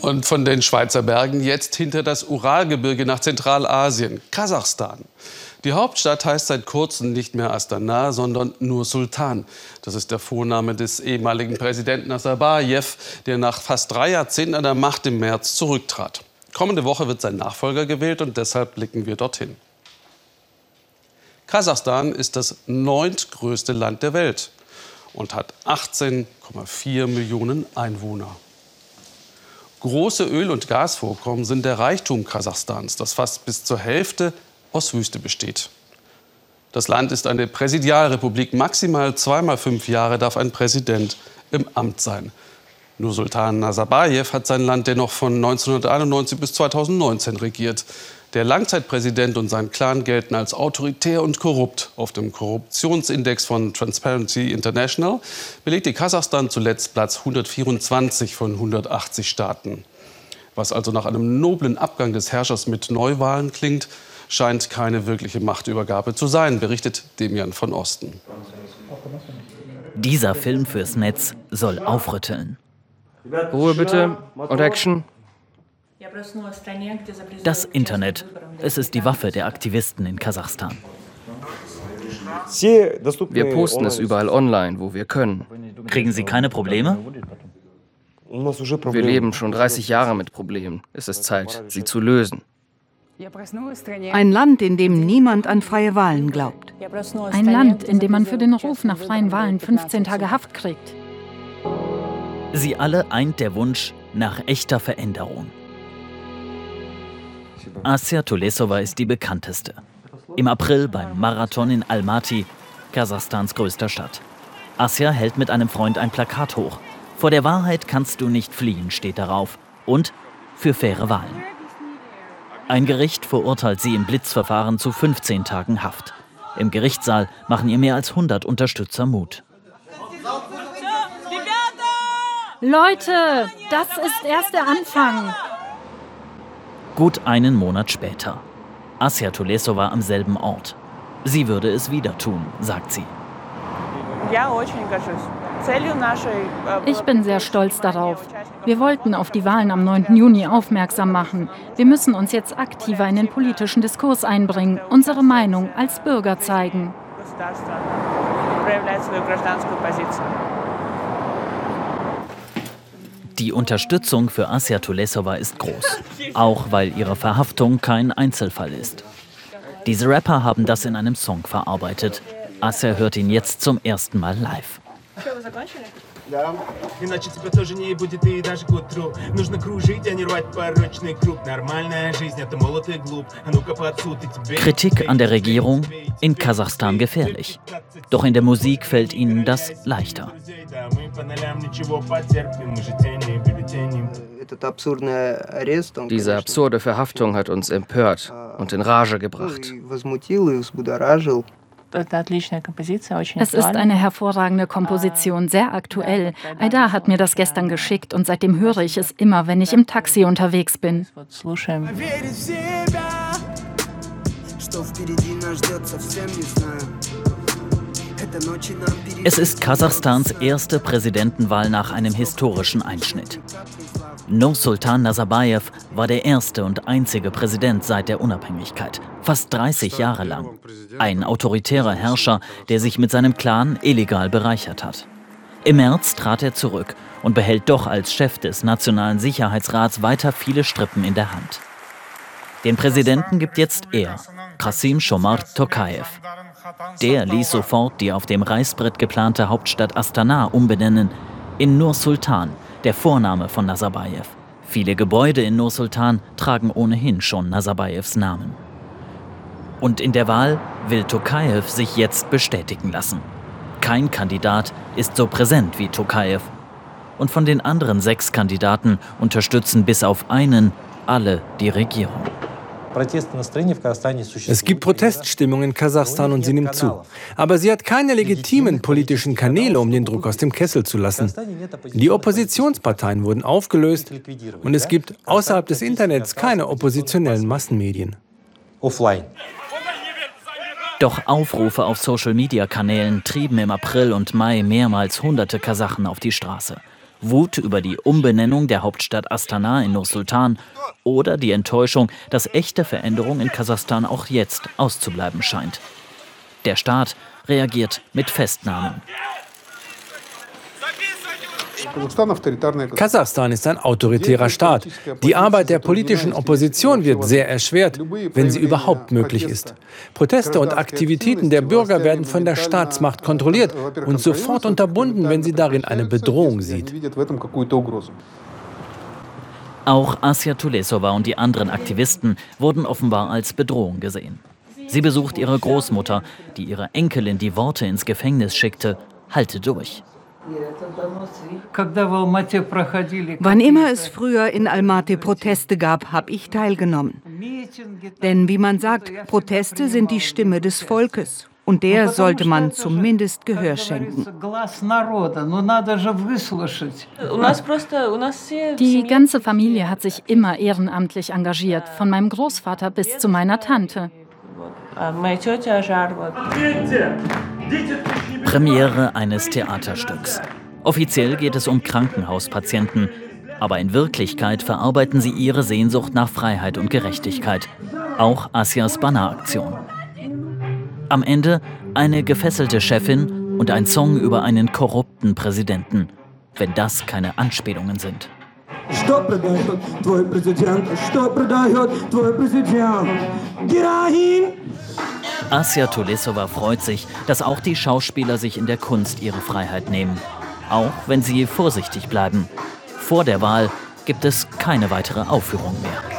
Und von den Schweizer Bergen jetzt hinter das Uralgebirge nach Zentralasien, Kasachstan. Die Hauptstadt heißt seit kurzem nicht mehr Astana, sondern nur Sultan. Das ist der Vorname des ehemaligen Präsidenten Nazarbayev, der nach fast drei Jahrzehnten an der Macht im März zurücktrat. Kommende Woche wird sein Nachfolger gewählt und deshalb blicken wir dorthin. Kasachstan ist das neuntgrößte Land der Welt und hat 18,4 Millionen Einwohner. Große Öl- und Gasvorkommen sind der Reichtum Kasachstans, das fast bis zur Hälfte aus Wüste besteht. Das Land ist eine Präsidialrepublik. Maximal zweimal fünf Jahre darf ein Präsident im Amt sein. Nur Sultan Nazarbayev hat sein Land dennoch von 1991 bis 2019 regiert. Der Langzeitpräsident und sein Clan gelten als autoritär und korrupt. Auf dem Korruptionsindex von Transparency International belegte Kasachstan zuletzt Platz 124 von 180 Staaten. Was also nach einem noblen Abgang des Herrschers mit Neuwahlen klingt, scheint keine wirkliche Machtübergabe zu sein, berichtet Demian von Osten. Dieser Film fürs Netz soll aufrütteln. Ruhe bitte und Action. Das Internet, es ist die Waffe der Aktivisten in Kasachstan. Wir posten es überall online, wo wir können. Kriegen Sie keine Probleme? Wir leben schon 30 Jahre mit Problemen. Es ist Zeit, sie zu lösen. Ein Land, in dem niemand an freie Wahlen glaubt. Ein Land, in dem man für den Ruf nach freien Wahlen 15 Tage Haft kriegt. Sie alle eint der Wunsch nach echter Veränderung. Asia Tulesova ist die bekannteste. Im April beim Marathon in Almaty, Kasachstans größter Stadt. Asia hält mit einem Freund ein Plakat hoch. Vor der Wahrheit kannst du nicht fliehen, steht darauf. Und für faire Wahlen. Ein Gericht verurteilt sie im Blitzverfahren zu 15 Tagen Haft. Im Gerichtssaal machen ihr mehr als 100 Unterstützer Mut. Leute, das ist erst der Anfang. Gut einen Monat später. Asia Tulesova am selben Ort. Sie würde es wieder tun, sagt sie. Ich bin sehr stolz darauf. Wir wollten auf die Wahlen am 9. Juni aufmerksam machen. Wir müssen uns jetzt aktiver in den politischen Diskurs einbringen, unsere Meinung als Bürger zeigen. Die Unterstützung für Asia Tulesova ist groß, auch weil ihre Verhaftung kein Einzelfall ist. Diese Rapper haben das in einem Song verarbeitet. Asia hört ihn jetzt zum ersten Mal live. Да. Иначе тебя тоже не будет и даже к утру Нужно кружить, а не рвать порочный круг Нормальная жизнь, это молод и глуп А ну-ка под суд и тебе Kritik an der Regierung in Kasachstan gefährlich. Doch in der Musik fällt ihnen das leichter. Diese absurde Verhaftung hat uns empört und in Rage gebracht. Es ist eine hervorragende Komposition, sehr aktuell. Aida hat mir das gestern geschickt und seitdem höre ich es immer, wenn ich im Taxi unterwegs bin. Es ist Kasachstans erste Präsidentenwahl nach einem historischen Einschnitt. Nursultan Nazarbayev war der erste und einzige Präsident seit der Unabhängigkeit, fast 30 Jahre lang. Ein autoritärer Herrscher, der sich mit seinem Clan illegal bereichert hat. Im März trat er zurück und behält doch als Chef des Nationalen Sicherheitsrats weiter viele Strippen in der Hand. Den Präsidenten gibt jetzt er, Qasim Shomar Tokayev. Der ließ sofort die auf dem Reißbrett geplante Hauptstadt Astana umbenennen in Nur Sultan, der Vorname von Nazarbayev. Viele Gebäude in Nur Sultan tragen ohnehin schon Nazarbayevs Namen. Und in der Wahl will Tokayev sich jetzt bestätigen lassen. Kein Kandidat ist so präsent wie Tokayev. Und von den anderen sechs Kandidaten unterstützen bis auf einen alle die Regierung. Es gibt Proteststimmung in Kasachstan und sie nimmt zu. Aber sie hat keine legitimen politischen Kanäle, um den Druck aus dem Kessel zu lassen. Die Oppositionsparteien wurden aufgelöst und es gibt außerhalb des Internets keine oppositionellen Massenmedien. Doch Aufrufe auf Social-Media-Kanälen trieben im April und Mai mehrmals hunderte Kasachen auf die Straße. Wut über die Umbenennung der Hauptstadt Astana in Nur-Sultan oder die Enttäuschung, dass echte Veränderung in Kasachstan auch jetzt auszubleiben scheint. Der Staat reagiert mit Festnahmen. Kasachstan ist ein autoritärer Staat. Die Arbeit der politischen Opposition wird sehr erschwert, wenn sie überhaupt möglich ist. Proteste und Aktivitäten der Bürger werden von der Staatsmacht kontrolliert und sofort unterbunden, wenn sie darin eine Bedrohung sieht. Auch Asya Tulesova und die anderen Aktivisten wurden offenbar als Bedrohung gesehen. Sie besucht ihre Großmutter, die ihre Enkelin die Worte ins Gefängnis schickte, halte durch. Wann immer es früher in Almaty Proteste gab, habe ich teilgenommen. Denn wie man sagt, Proteste sind die Stimme des Volkes. Und der sollte man zumindest Gehör schenken. Die ganze Familie hat sich immer ehrenamtlich engagiert, von meinem Großvater bis zu meiner Tante. Premiere eines Theaterstücks. Offiziell geht es um Krankenhauspatienten, aber in Wirklichkeit verarbeiten sie ihre Sehnsucht nach Freiheit und Gerechtigkeit. Auch Asias Banner-Aktion. Am Ende eine gefesselte Chefin und ein Song über einen korrupten Präsidenten, wenn das keine Anspielungen sind. Что продает твой президент? Что продает твой президент? Героин! Asja Tulesova freut sich, dass auch die Schauspieler sich in der Kunst ihre Freiheit nehmen. Auch wenn sie vorsichtig bleiben. Vor der Wahl gibt es keine weitere Aufführung mehr.